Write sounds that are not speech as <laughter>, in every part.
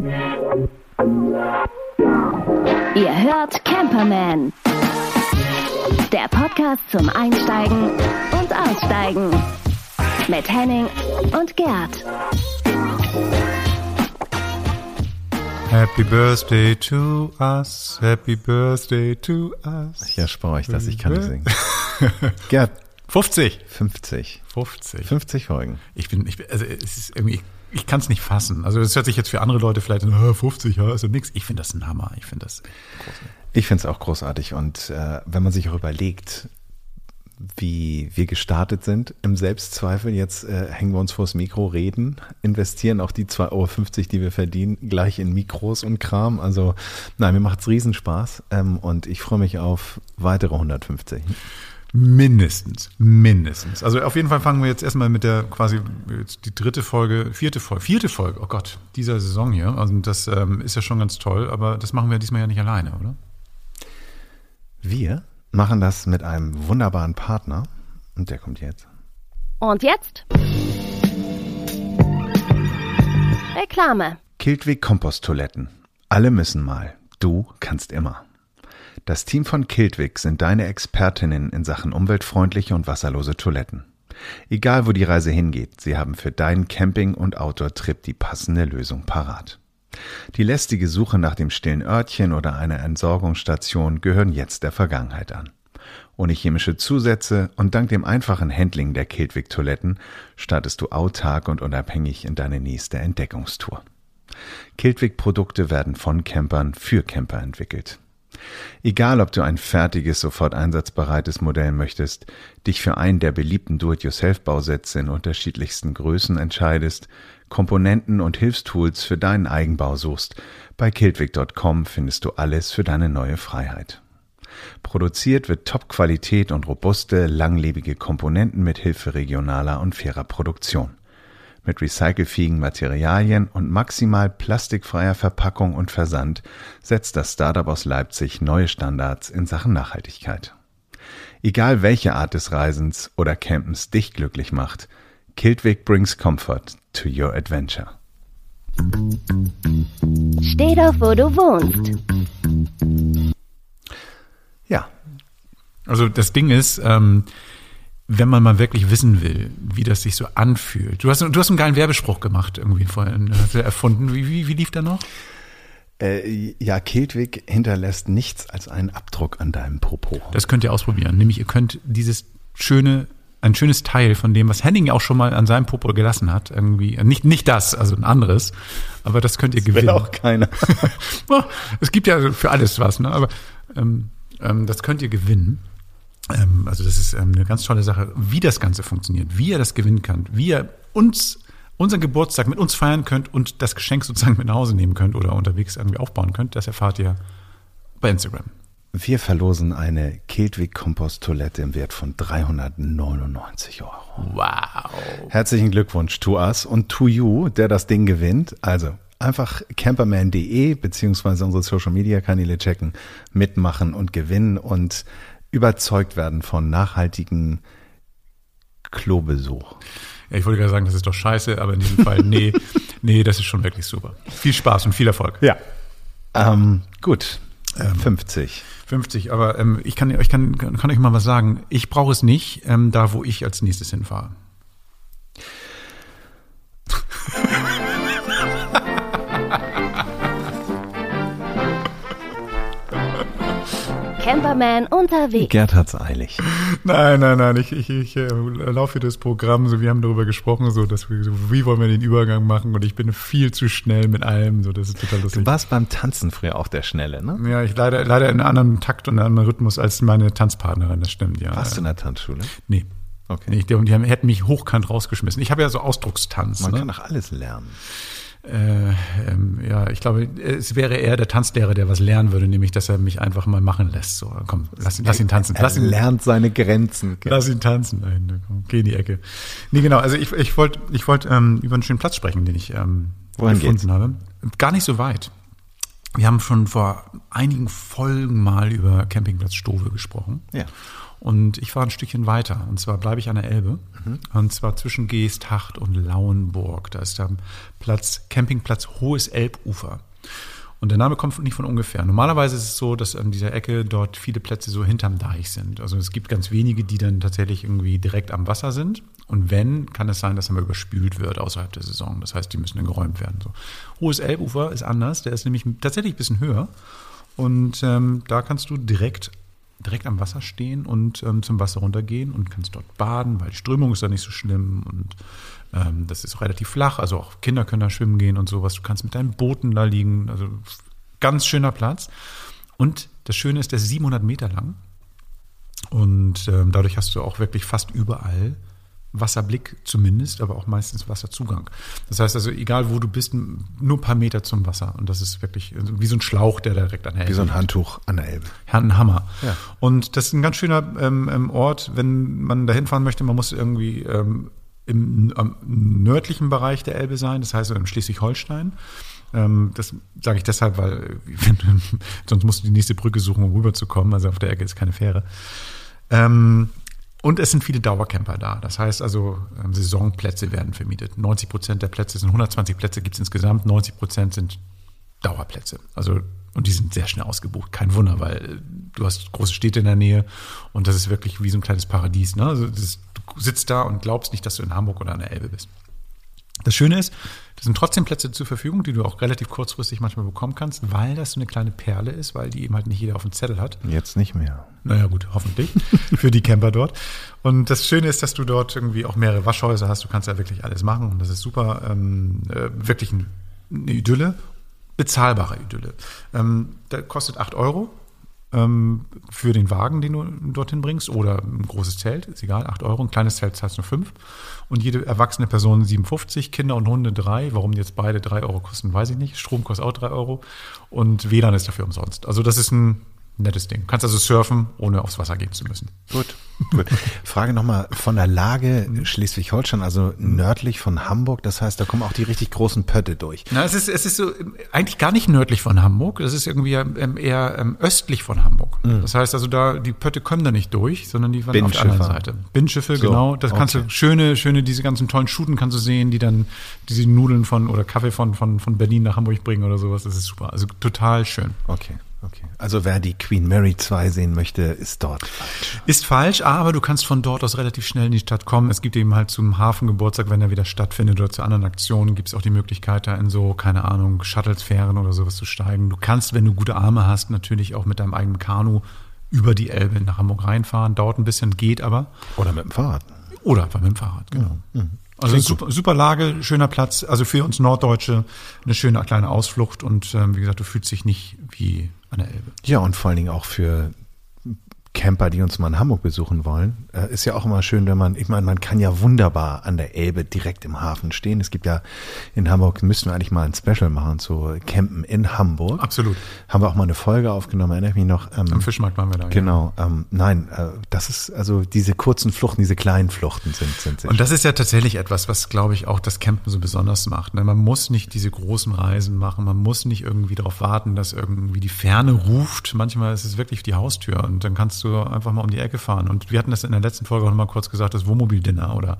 Ihr hört Camperman. Der Podcast zum Einsteigen und Aussteigen. Mit Henning und Gerd. Happy Birthday to us, Happy Birthday to us. Ja, spare ich das, ich kann nicht singen. <laughs> Gerd, 50. 50. 50. 50 Folgen. Ich bin, ich bin, also es ist irgendwie, ich kann es nicht fassen. Also das hört sich jetzt für andere Leute vielleicht an, ah, 50, ja, also nix. Ich finde das ein Hammer. Ich finde das großartig. Ich finde es auch großartig. Und äh, wenn man sich auch überlegt, wie wir gestartet sind im Selbstzweifel, jetzt äh, hängen wir uns vors Mikro, reden, investieren auch die 2,50 Euro, die wir verdienen, gleich in Mikros und Kram. Also nein, mir macht es Riesenspaß ähm, und ich freue mich auf weitere 150. Mindestens, mindestens. Also auf jeden Fall fangen wir jetzt erstmal mit der quasi jetzt die dritte Folge, vierte Folge, vierte Folge, oh Gott, dieser Saison hier. Also das ähm, ist ja schon ganz toll, aber das machen wir diesmal ja nicht alleine, oder? Wir machen das mit einem wunderbaren Partner und der kommt jetzt. Und jetzt? Reklame. Kiltwig Komposttoiletten. Alle müssen mal. Du kannst immer. Das Team von Kiltwig sind deine Expertinnen in Sachen umweltfreundliche und wasserlose Toiletten. Egal wo die Reise hingeht, sie haben für deinen Camping- und Outdoor-Trip die passende Lösung parat. Die lästige Suche nach dem stillen Örtchen oder einer Entsorgungsstation gehören jetzt der Vergangenheit an. Ohne chemische Zusätze und dank dem einfachen Handling der Kiltwig-Toiletten startest du autark und unabhängig in deine nächste Entdeckungstour. Kiltwig-Produkte werden von Campern für Camper entwickelt. Egal, ob du ein fertiges, sofort einsatzbereites Modell möchtest, dich für einen der beliebten Do-it-yourself-Bausätze in unterschiedlichsten Größen entscheidest, Komponenten und Hilfstools für deinen Eigenbau suchst, bei kiltwig.com findest du alles für deine neue Freiheit. Produziert wird Top-Qualität und robuste, langlebige Komponenten mit Hilfe regionaler und fairer Produktion mit recycelfähigen Materialien und maximal plastikfreier Verpackung und Versand setzt das Startup aus Leipzig neue Standards in Sachen Nachhaltigkeit. Egal welche Art des Reisens oder Campens dich glücklich macht, Kiltwig brings comfort to your adventure. Steh doch, wo du wohnst. Ja, Also das Ding ist, ähm, wenn man mal wirklich wissen will, wie das sich so anfühlt. Du hast, du hast einen geilen Werbespruch gemacht irgendwie vorhin, hast du erfunden. Wie, wie, wie lief der noch? äh, ja, Kiltwig hinterlässt nichts als einen Abdruck an deinem Popo. Das könnt ihr ausprobieren. Nämlich ihr könnt dieses schöne, ein schönes Teil von dem, was Henning auch schon mal an seinem Popo gelassen hat, irgendwie, nicht, nicht das, also ein anderes, aber das könnt ihr Will gewinnen. auch keiner. <laughs> Es gibt ja für alles was, ne? aber ähm, ähm, das könnt ihr gewinnen. Ähm, also das ist ähm, eine ganz tolle Sache, wie das Ganze funktioniert, wie ihr das gewinnen könnt, wie ihr uns unseren Geburtstag mit uns feiern könnt und das Geschenk sozusagen mit nach Hause nehmen könnt oder unterwegs irgendwie aufbauen könnt, das erfahrt ihr bei Instagram. Wir verlosen eine Kiltwig Komposttoilette im Wert von 399 Euro. Wow. Herzlichen Glückwunsch to us und to you, der das Ding gewinnt. Also einfach camperman.de beziehungsweise unsere Social Media Kanäle checken, mitmachen und gewinnen und überzeugt werden von nachhaltigen Klobesuch. Ja, ich wollte gerade sagen, das ist doch scheiße, aber in diesem Fall, nee, <laughs> nee, das ist schon wirklich super. Viel Spaß und viel Erfolg. Ja. Ähm, gut. 50. 50, aber ähm, ich kann, ich kann, kann euch mal was sagen. Ich brauche es nicht, ähm, da wo ich als nächstes hinfahre. Camperman unterwegs. Gerd hat's eilig. Nein, nein, nein, ich, ich, ich äh, laufe das Programm, so wir haben darüber gesprochen, so dass wir so, wie wollen wir den Übergang machen und ich bin viel zu schnell mit allem, so das ist total lustig. Du warst beim Tanzen früher auch der Schnelle, ne? Ja, ich leider leider in einem anderen Takt und einem anderen Rhythmus als meine Tanzpartnerin, das stimmt, ja. Warst du in der Tanzschule? Nee. Okay. Nee, die, die haben, hätten mich hochkant rausgeschmissen. Ich habe ja so Ausdruckstanz. Man ne? kann doch alles lernen. Äh, ähm, ja, ich glaube, es wäre eher der Tanzlehrer, der was lernen würde, nämlich, dass er mich einfach mal machen lässt. So, komm, lass, ihn- lass ihn tanzen. Er Lass ihn, lernt seine Grenzen. lass ihn tanzen. Hinten, komm, geh in die Ecke. Nee, genau. Also ich, ich wollte ich wollt, ähm, über einen schönen Platz sprechen, den ich ähm, Wohin gefunden geht's? habe. Gar nicht so weit. Wir haben schon vor einigen Folgen mal über Campingplatz Stove gesprochen. Ja. Und ich fahre ein Stückchen weiter. Und zwar bleibe ich an der Elbe. Und zwar zwischen Geesthacht und Lauenburg. Da ist der Platz, Campingplatz Hohes Elbufer. Und der Name kommt nicht von ungefähr. Normalerweise ist es so, dass an dieser Ecke dort viele Plätze so hinterm Deich sind. Also es gibt ganz wenige, die dann tatsächlich irgendwie direkt am Wasser sind. Und wenn, kann es sein, dass er mal überspült wird außerhalb der Saison. Das heißt, die müssen dann geräumt werden. So. Hohes Elbufer ist anders. Der ist nämlich tatsächlich ein bisschen höher. Und ähm, da kannst du direkt direkt am Wasser stehen und ähm, zum Wasser runtergehen und kannst dort baden, weil die Strömung ist da nicht so schlimm und ähm, das ist relativ flach, also auch Kinder können da schwimmen gehen und sowas. Du kannst mit deinen Booten da liegen, also ganz schöner Platz. Und das Schöne ist, der ist 700 Meter lang und ähm, dadurch hast du auch wirklich fast überall Wasserblick zumindest, aber auch meistens Wasserzugang. Das heißt also, egal wo du bist, nur ein paar Meter zum Wasser. Und das ist wirklich wie so ein Schlauch, der direkt an der Elbe Wie so ein Handtuch an der Elbe. Ein Hammer. Ja. Und das ist ein ganz schöner ähm, ähm Ort, wenn man da hinfahren möchte. Man muss irgendwie ähm, im am nördlichen Bereich der Elbe sein, das heißt im Schleswig-Holstein. Ähm, das sage ich deshalb, weil <laughs> sonst musst du die nächste Brücke suchen, um rüberzukommen. Also auf der Ecke ist keine Fähre. Ähm, und es sind viele Dauercamper da. Das heißt also, ähm, Saisonplätze werden vermietet. 90 Prozent der Plätze sind 120 Plätze gibt es insgesamt, 90 Prozent sind Dauerplätze. Also und die sind sehr schnell ausgebucht. Kein Wunder, weil äh, du hast große Städte in der Nähe und das ist wirklich wie so ein kleines Paradies. Ne? Also du sitzt da und glaubst nicht, dass du in Hamburg oder an der Elbe bist. Das Schöne ist, es sind trotzdem Plätze zur Verfügung, die du auch relativ kurzfristig manchmal bekommen kannst, weil das so eine kleine Perle ist, weil die eben halt nicht jeder auf dem Zettel hat. Jetzt nicht mehr. Naja, gut, hoffentlich <laughs> für die Camper dort. Und das Schöne ist, dass du dort irgendwie auch mehrere Waschhäuser hast. Du kannst ja wirklich alles machen und das ist super, ähm, äh, wirklich ein, eine Idylle, bezahlbare Idylle. Ähm, der kostet 8 Euro für den Wagen, den du dorthin bringst, oder ein großes Zelt, ist egal, 8 Euro, ein kleines Zelt zahlst du 5 und jede erwachsene Person 57, Kinder und Hunde 3. Warum jetzt beide 3 Euro kosten, weiß ich nicht. Strom kostet auch 3 Euro und WLAN ist dafür umsonst. Also das ist ein nettes Ding. Kannst also surfen, ohne aufs Wasser gehen zu müssen. Gut. Gut. Frage nochmal von der Lage Schleswig-Holstein, also nördlich von Hamburg. Das heißt, da kommen auch die richtig großen Pötte durch. Na, es ist, es ist so eigentlich gar nicht nördlich von Hamburg. Das ist irgendwie ähm, eher ähm, östlich von Hamburg. Mhm. Das heißt also, da die Pötte kommen da nicht durch, sondern die waren auf der anderen Seite. Binnenschiffe, so, genau. Das kannst okay. du schöne, schöne diese ganzen tollen Schuten kannst du sehen, die dann diese Nudeln von oder Kaffee von von von Berlin nach Hamburg bringen oder sowas. Das ist super. Also total schön. Okay. Okay. Also wer die Queen Mary 2 sehen möchte, ist dort falsch. Ist falsch, aber du kannst von dort aus relativ schnell in die Stadt kommen. Es gibt eben halt zum Hafengeburtstag, wenn er wieder stattfindet oder zu anderen Aktionen, gibt es auch die Möglichkeit, da in so, keine Ahnung, Shuttlesfähren oder sowas zu steigen. Du kannst, wenn du gute Arme hast, natürlich auch mit deinem eigenen Kanu über die Elbe nach Hamburg reinfahren. Dauert ein bisschen, geht aber. Oder mit dem Fahrrad. Oder mit dem Fahrrad, genau. Mhm. Also super, super Lage, schöner Platz. Also für uns Norddeutsche eine schöne kleine Ausflucht und ähm, wie gesagt, du fühlst dich nicht wie an der Elbe. Ja, und vor allen Dingen auch für Camper, die uns mal in Hamburg besuchen wollen, äh, ist ja auch immer schön, wenn man, ich meine, man kann ja wunderbar an der Elbe direkt im Hafen stehen. Es gibt ja in Hamburg, müssten wir eigentlich mal ein Special machen zu Campen in Hamburg. Absolut. Haben wir auch mal eine Folge aufgenommen, erinnere ich mich noch. Ähm, Am Fischmarkt waren wir da. Genau. Ja. Ähm, nein, äh, das ist, also diese kurzen Fluchten, diese kleinen Fluchten sind, sind sehr Und das ist ja tatsächlich etwas, was, glaube ich, auch das Campen so besonders macht. Ne? Man muss nicht diese großen Reisen machen, man muss nicht irgendwie darauf warten, dass irgendwie die Ferne ruft. Manchmal ist es wirklich die Haustür und dann kannst du einfach mal um die Ecke fahren. Und wir hatten das in der letzten Folge auch noch mal kurz gesagt, das Wohnmobil-Dinner oder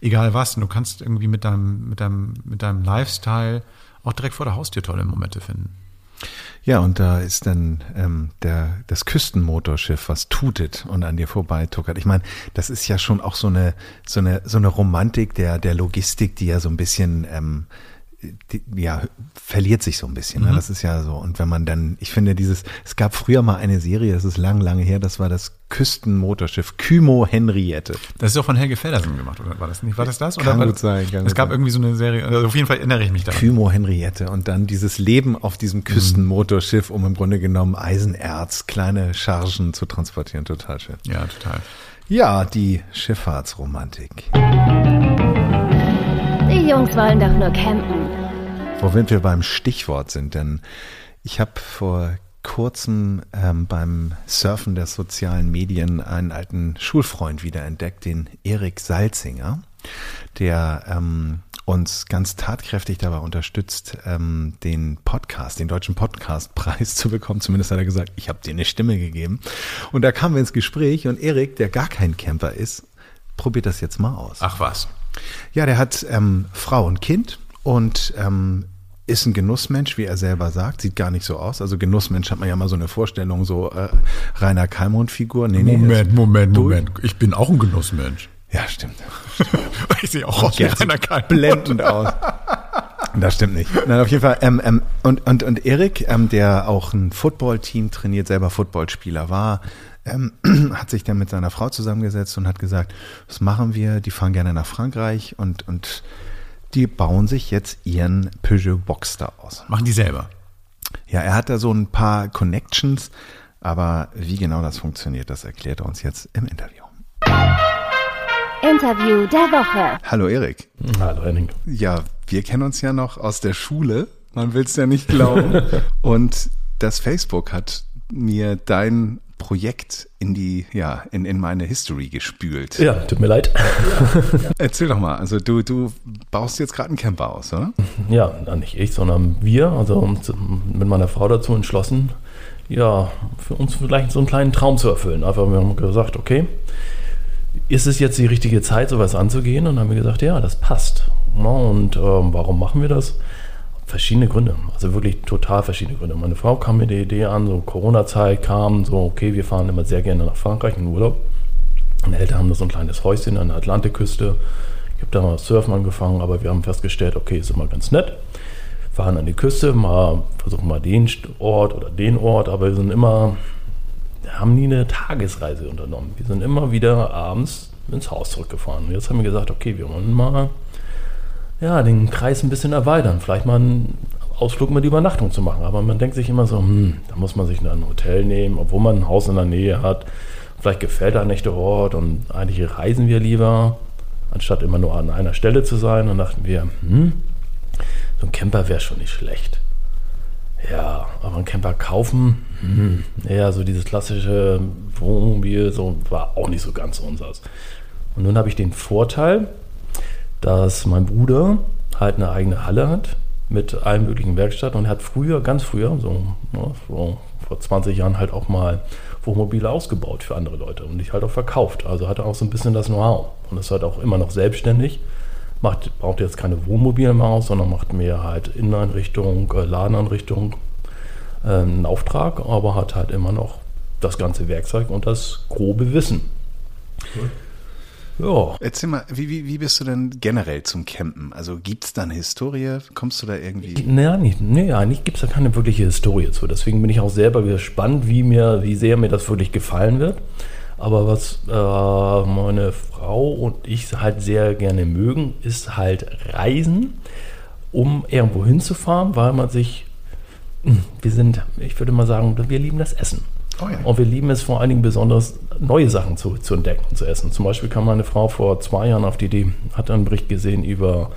egal was. Und du kannst irgendwie mit deinem, mit deinem, mit deinem Lifestyle auch direkt vor der Haustür tolle Momente finden. Ja, und da ist dann ähm, der, das Küstenmotorschiff, was tutet und an dir vorbeituckert. Ich meine, das ist ja schon auch so eine, so eine, so eine Romantik der, der Logistik, die ja so ein bisschen ähm, die, ja, verliert sich so ein bisschen. Ne? Mhm. Das ist ja so. Und wenn man dann, ich finde dieses, es gab früher mal eine Serie, das ist lang, lange her, das war das Küstenmotorschiff Kymo Henriette. Das ist auch von Helge Feddersen gemacht, oder war das nicht? War das das? Kann oder gut sein. Kann es gab sein. irgendwie so eine Serie, also auf jeden Fall erinnere ich mich daran. Kymo Henriette und dann dieses Leben auf diesem mhm. Küstenmotorschiff, um im Grunde genommen Eisenerz, kleine Chargen zu transportieren. Total schön. Ja, total. Ja, die Schifffahrtsromantik. Die Jungs wollen doch nur campen. Womit wir beim Stichwort sind, denn ich habe vor kurzem ähm, beim Surfen der sozialen Medien einen alten Schulfreund wiederentdeckt, den Erik Salzinger, der ähm, uns ganz tatkräftig dabei unterstützt, ähm, den Podcast, den deutschen Podcastpreis <laughs> zu bekommen. Zumindest hat er gesagt, ich habe dir eine Stimme gegeben. Und da kamen wir ins Gespräch und Erik, der gar kein Camper ist, probiert das jetzt mal aus. Ach was. Ja, der hat ähm, Frau und Kind und ähm, ist ein Genussmensch, wie er selber sagt, sieht gar nicht so aus. Also Genussmensch hat man ja mal so eine Vorstellung, so äh, Rainer Kalmund-Figur. Nee, nee, Moment, Moment, Moment. Ich bin auch ein Genussmensch. Ja, stimmt. <laughs> ich sehe auch aus wie Gerd sieht einer Kalm. blendend aus. Das stimmt nicht. Nein, auf jeden Fall. Ähm, ähm, und, und, und Erik, ähm, der auch ein Footballteam trainiert, selber Footballspieler war, ähm, <clears throat> hat sich dann mit seiner Frau zusammengesetzt und hat gesagt, was machen wir? Die fahren gerne nach Frankreich und, und die bauen sich jetzt ihren Peugeot Boxster aus. Machen die selber. Ja, er hat da so ein paar Connections, aber wie genau das funktioniert, das erklärt er uns jetzt im Interview. Interview der Woche. Hallo Erik. Hallo Henning. Ja, wir kennen uns ja noch aus der Schule. Man will es ja nicht glauben. <laughs> Und das Facebook hat mir dein Projekt in die, ja, in, in meine History gespült. Ja, tut mir leid. Erzähl doch mal, also du, du baust jetzt gerade einen Camper aus, oder? Ja, nicht ich, sondern wir, also uns mit meiner Frau dazu entschlossen, ja, für uns vielleicht so einen kleinen Traum zu erfüllen. Einfach, wir haben gesagt, okay, ist es jetzt die richtige Zeit, sowas anzugehen? Und dann haben wir gesagt, ja, das passt. Ja, und ähm, warum machen wir das? Verschiedene Gründe, also wirklich total verschiedene Gründe. Meine Frau kam mit der Idee an, so Corona-Zeit kam, so, okay, wir fahren immer sehr gerne nach Frankreich in Urlaub. Meine Eltern haben da so ein kleines Häuschen an der Atlantikküste. Ich habe da mal Surfen angefangen, aber wir haben festgestellt, okay, ist immer ganz nett. Fahren an die Küste, mal versuchen mal den Ort oder den Ort, aber wir sind immer, haben nie eine Tagesreise unternommen. Wir sind immer wieder abends ins Haus zurückgefahren. Und jetzt haben wir gesagt, okay, wir wollen mal ja, den Kreis ein bisschen erweitern. Vielleicht mal einen Ausflug mit Übernachtung zu machen. Aber man denkt sich immer so, hm, da muss man sich ein Hotel nehmen, obwohl man ein Haus in der Nähe hat. Vielleicht gefällt einem nicht der Ort und eigentlich reisen wir lieber, anstatt immer nur an einer Stelle zu sein. Dann dachten wir, hm, so ein Camper wäre schon nicht schlecht. Ja, aber ein Camper kaufen, hm, ja, so dieses klassische Wohnmobil, so war auch nicht so ganz unseres. Und nun habe ich den Vorteil, dass mein Bruder halt eine eigene Halle hat mit allen möglichen Werkstätten und hat früher, ganz früher, so, ja, so vor 20 Jahren halt auch mal Wohnmobile ausgebaut für andere Leute und ich halt auch verkauft. Also hat er auch so ein bisschen das Know-how und ist halt auch immer noch selbstständig. Macht, braucht jetzt keine Wohnmobile mehr aus, sondern macht mehr halt Inneneinrichtung, äh, Ladeneinrichtung, äh, einen Auftrag, aber hat halt immer noch das ganze Werkzeug und das grobe Wissen. Ja, Erzähl mal, wie, wie, wie bist du denn generell zum Campen? Also gibt's da eine Historie? Kommst du da irgendwie? Naja, nicht, nee, eigentlich gibt es da keine wirkliche Historie zu. Deswegen bin ich auch selber gespannt, wie, mir, wie sehr mir das wirklich gefallen wird. Aber was äh, meine Frau und ich halt sehr gerne mögen, ist halt Reisen, um irgendwo hinzufahren, weil man sich, hm, wir sind, ich würde mal sagen, wir lieben das Essen. Oh ja. Und wir lieben es vor allen Dingen besonders, neue Sachen zu, zu entdecken und zu essen. Zum Beispiel kam meine Frau vor zwei Jahren auf die Idee, hat einen Bericht gesehen über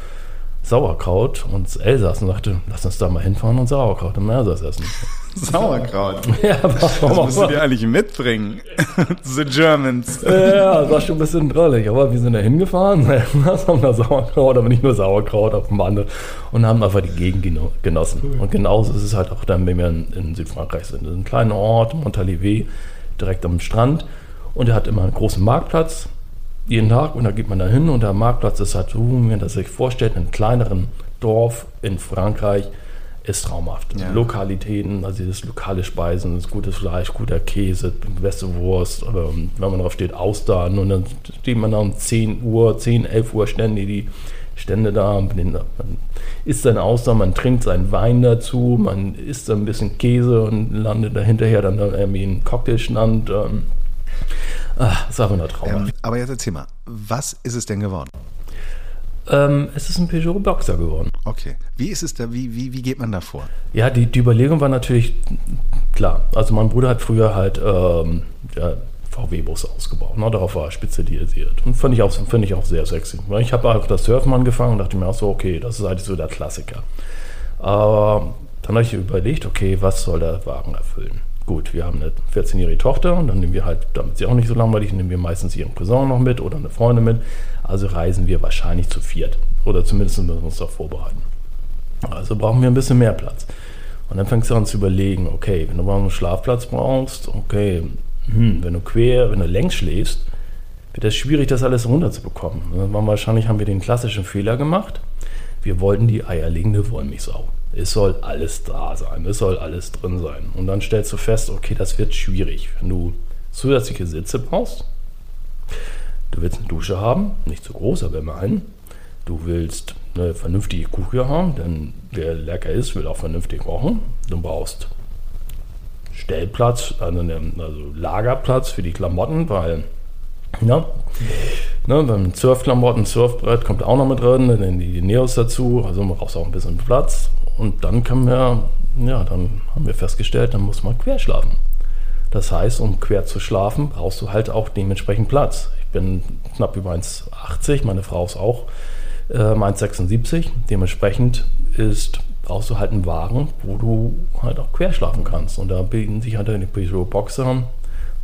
Sauerkraut und Elsass und sagte, lass uns da mal hinfahren und Sauerkraut im Elsass essen. <laughs> Sauerkraut. <laughs> ja, Das warum musst du dir eigentlich mitbringen. <laughs> The Germans. Ja, das war schon ein bisschen drollig, aber wir sind da hingefahren, haben da Sauerkraut, aber nicht nur Sauerkraut, auf dem Wandel und haben einfach die Gegend geno- genossen. Und genauso ist es halt auch dann, wenn wir in, in Südfrankreich sind. Das ist ein kleiner Ort, Montalivet, direkt am Strand und er hat immer einen großen Marktplatz, jeden Tag und da geht man da hin und der Marktplatz ist halt so, wie man das sich vorstellt, in einem kleineren Dorf in Frankreich, ist traumhaft. Ja. Lokalitäten, also dieses lokale Speisen, das gutes Fleisch, guter Käse, beste Wurst, ähm, wenn man drauf steht, Austern und dann steht man da um 10 Uhr, 10, 11 Uhr Stände, die Stände da, man man isst seine Austern, man trinkt seinen Wein dazu, man isst ein bisschen Käse und landet da hinterher dann irgendwie einen Cocktailstand. Ähm, ah, ist einfach nur traumhaft. Ähm, aber jetzt erzähl mal, was ist es denn geworden? Ähm, es ist ein Peugeot Boxer geworden. Okay. Wie ist es da, wie, wie, wie geht man da vor? Ja, die, die Überlegung war natürlich klar. Also mein Bruder hat früher halt ähm, ja, VW-Busse ausgebaut. Ne? Darauf war er spezialisiert. Und finde ich, auch- ich auch sehr sexy. Ich habe auch das Surfen angefangen und dachte mir auch so, okay, das ist eigentlich so der Klassiker. Aber dann habe ich überlegt, okay, was soll der Wagen erfüllen? Gut, wir haben eine 14-jährige Tochter und dann nehmen wir halt, damit sie auch nicht so langweilig, nehmen wir meistens ihren Cousin noch mit oder eine Freundin mit. Also reisen wir wahrscheinlich zu viert. Oder zumindest müssen wir uns darauf vorbereiten. Also brauchen wir ein bisschen mehr Platz. Und dann fängst du an zu überlegen, okay, wenn du mal einen Schlafplatz brauchst, okay, hm, wenn du quer, wenn du längs schläfst, wird es schwierig, das alles runterzubekommen. Wahrscheinlich haben wir den klassischen Fehler gemacht. Wir wollten die eierlegende Wollmilchsau. Es soll alles da sein, es soll alles drin sein. Und dann stellst du fest, okay, das wird schwierig, wenn du zusätzliche Sitze brauchst. Du willst eine Dusche haben, nicht zu groß, aber immerhin. Du willst eine vernünftige Küche haben, denn wer lecker ist, will auch vernünftig kochen. Du brauchst Stellplatz, also, also Lagerplatz für die Klamotten, weil ja, ne, beim Surfklamotten, Surfbrett kommt auch noch mit drin, dann die Neos dazu, also man braucht auch ein bisschen Platz. Und dann können wir, ja, dann haben wir festgestellt, dann muss man quer schlafen. Das heißt, um quer zu schlafen, brauchst du halt auch dementsprechend Platz. Ich bin knapp über 1,80, meine Frau ist auch äh, 1,76. Dementsprechend ist, brauchst du halt einen Wagen, wo du halt auch quer schlafen kannst. Und da bieten sich halt die Peugeot Boxer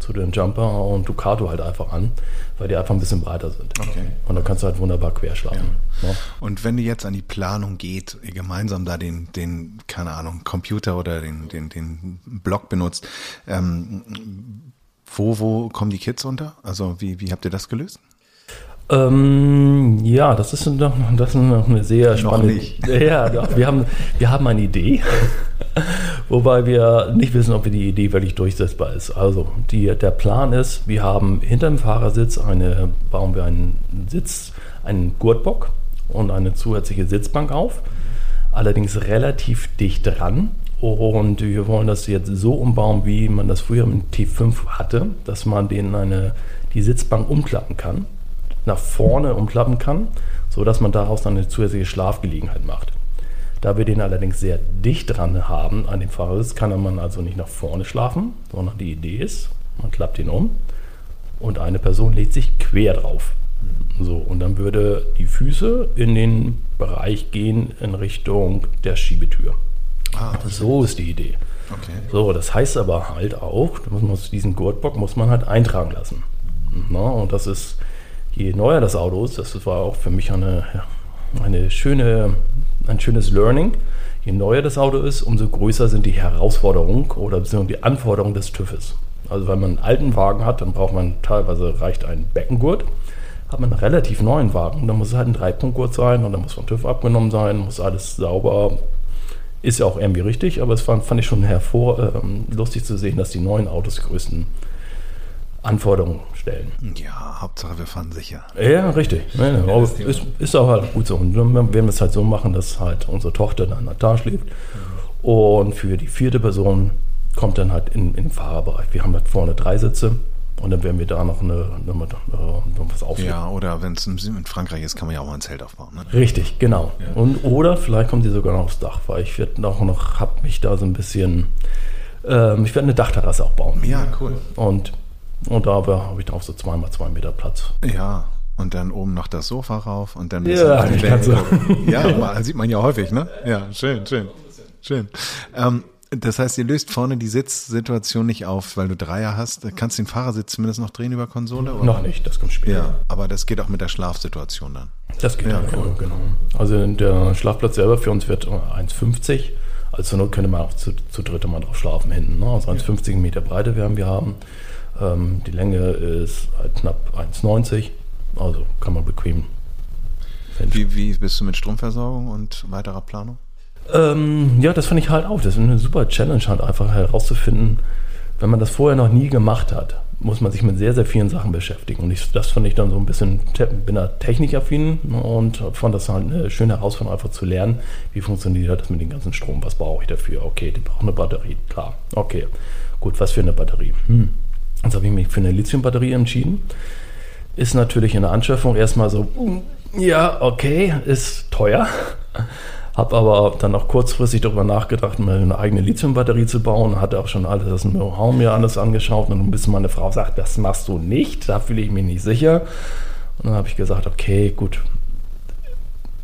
zu den Jumper und Ducato halt einfach an, weil die einfach ein bisschen breiter sind. Okay. Und da kannst du halt wunderbar quer schlafen. Ja. Ja. Und wenn du jetzt an die Planung geht, ihr gemeinsam da den, den, keine Ahnung, Computer oder den, den, den Blog benutzt, ähm, wo, wo kommen die Kids unter? Also wie, wie habt ihr das gelöst? Ähm, ja, das ist noch, das ist noch eine sehr spannende. <laughs> Ja, doch, wir haben, wir haben eine Idee, <laughs> wobei wir nicht wissen, ob die Idee wirklich durchsetzbar ist. Also die, der Plan ist, wir haben hinter dem Fahrersitz eine, bauen wir einen Sitz, einen Gurtbock und eine zusätzliche Sitzbank auf, allerdings relativ dicht dran. Und wir wollen das jetzt so umbauen, wie man das früher im T5 hatte, dass man den eine, die Sitzbank umklappen kann nach vorne umklappen kann, sodass man daraus dann eine zusätzliche Schlafgelegenheit macht. Da wir den allerdings sehr dicht dran haben an dem Fahrersitz, kann man also nicht nach vorne schlafen, sondern die Idee ist, man klappt ihn um und eine Person legt sich quer drauf. So, und dann würde die Füße in den Bereich gehen in Richtung der Schiebetür. Ah, so ist die Idee. Okay. So, das heißt aber halt auch, diesen Gurtbock muss man halt eintragen lassen. Na, und das ist je neuer das Auto ist, das war auch für mich eine, eine schöne, ein schönes Learning. Je neuer das Auto ist, umso größer sind die Herausforderungen oder die Anforderungen des TÜVs. Also wenn man einen alten Wagen hat, dann braucht man teilweise reicht ein Beckengurt. Hat man einen relativ neuen Wagen, dann muss es halt ein Dreipunktgurt sein und dann muss vom TÜV abgenommen sein, muss alles sauber. Ist ja auch irgendwie richtig, aber es fand, fand ich schon hervor äh, lustig zu sehen, dass die neuen Autos die größten Anforderungen stellen. Ja, Hauptsache wir fahren sicher. Ja, richtig. Ja, ja, ist, ist, auch halt gut so. Und wir werden es halt so machen, dass halt unsere Tochter dann da schläft. Und für die vierte Person kommt dann halt in, in den Fahrerbereich. Wir haben halt vorne drei Sitze. Und dann werden wir da noch, eine, eine, eine was auflegen. Ja, oder wenn es in Frankreich ist, kann man ja auch mal ein Zelt aufbauen. Ne? Richtig, genau. Ja. Und, oder vielleicht kommt die sogar noch aufs Dach, weil ich werde noch, noch habe mich da so ein bisschen, ähm, ich werde eine Dachterrasse auch bauen. Ja, cool. Und und da habe ich auch so zweimal zwei Meter Platz. Ja, und dann oben noch das Sofa rauf und dann ja, ich kann so. ja, <laughs> sieht man ja häufig, ne? Ja, schön, schön, schön. Ähm, das heißt, ihr löst vorne die Sitzsituation nicht auf, weil du Dreier hast. Kannst du den Fahrersitz zumindest noch drehen über Konsole? Oder? Noch nicht, das kommt später. Ja, aber das geht auch mit der Schlafsituation dann. Das geht ja, dann, cool. genau. Also der Schlafplatz selber für uns wird 1,50. Also zur Not könnte man auch zu, zu dritte mal drauf schlafen hinten. Ne? Also 1,50 Meter Breite werden wir haben. Ähm, die Länge ist knapp 1,90, also kann man bequem. Wie, wie bist du mit Stromversorgung und weiterer Planung? Ähm, ja, das fand ich halt auch. Das ist eine super Challenge, halt einfach herauszufinden, wenn man das vorher noch nie gemacht hat, muss man sich mit sehr, sehr vielen Sachen beschäftigen. Und ich, das fand ich dann so ein bisschen, bin da technikaffin und fand das halt eine schöne Herausforderung, einfach zu lernen, wie funktioniert das mit dem ganzen Strom, was brauche ich dafür? Okay, die brauchen eine Batterie, klar. Okay, gut, was für eine Batterie? Hm. Jetzt habe ich mich für eine Lithiumbatterie entschieden. Ist natürlich in der Anschaffung erstmal so, ja, okay, ist teuer. <laughs> Habe aber dann auch kurzfristig darüber nachgedacht, mir eine eigene Lithiumbatterie zu bauen. Hatte auch schon alles das Know-how mir alles angeschaut. Und bis meine Frau sagt, das machst du nicht, da fühle ich mich nicht sicher. Und dann habe ich gesagt, okay, gut,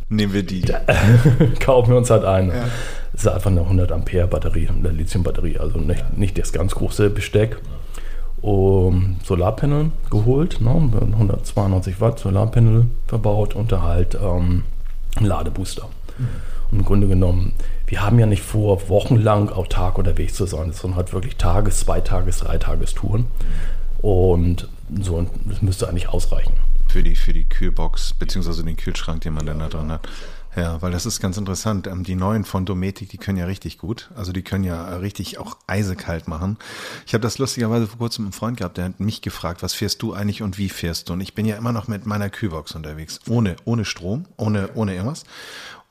Nehmen wir die. <laughs> kaufen wir uns halt eine. Ja. Das ist einfach eine 100 Ampere Batterie, eine Lithium-Batterie, also nicht, nicht das ganz große Besteck. Um Solarpanel geholt, ne, 192 Watt Solarpanel verbaut und da halt ähm, ein Ladebooster. Mhm. Und im Grunde genommen, wir haben ja nicht vor, wochenlang autark unterwegs zu sein, sondern halt wirklich Tages-, Zweitages-, Dreitagestouren. Und so, das müsste eigentlich ausreichen. Für die, für die Kühlbox, beziehungsweise den Kühlschrank, den man dann da drin hat. Ja, weil das ist ganz interessant. Ähm, die neuen von Dometic, die können ja richtig gut. Also die können ja richtig auch eisekalt machen. Ich habe das lustigerweise vor kurzem einen Freund gehabt, der hat mich gefragt, was fährst du eigentlich und wie fährst du? Und ich bin ja immer noch mit meiner Kühlbox unterwegs. Ohne, ohne Strom, ohne, ohne irgendwas.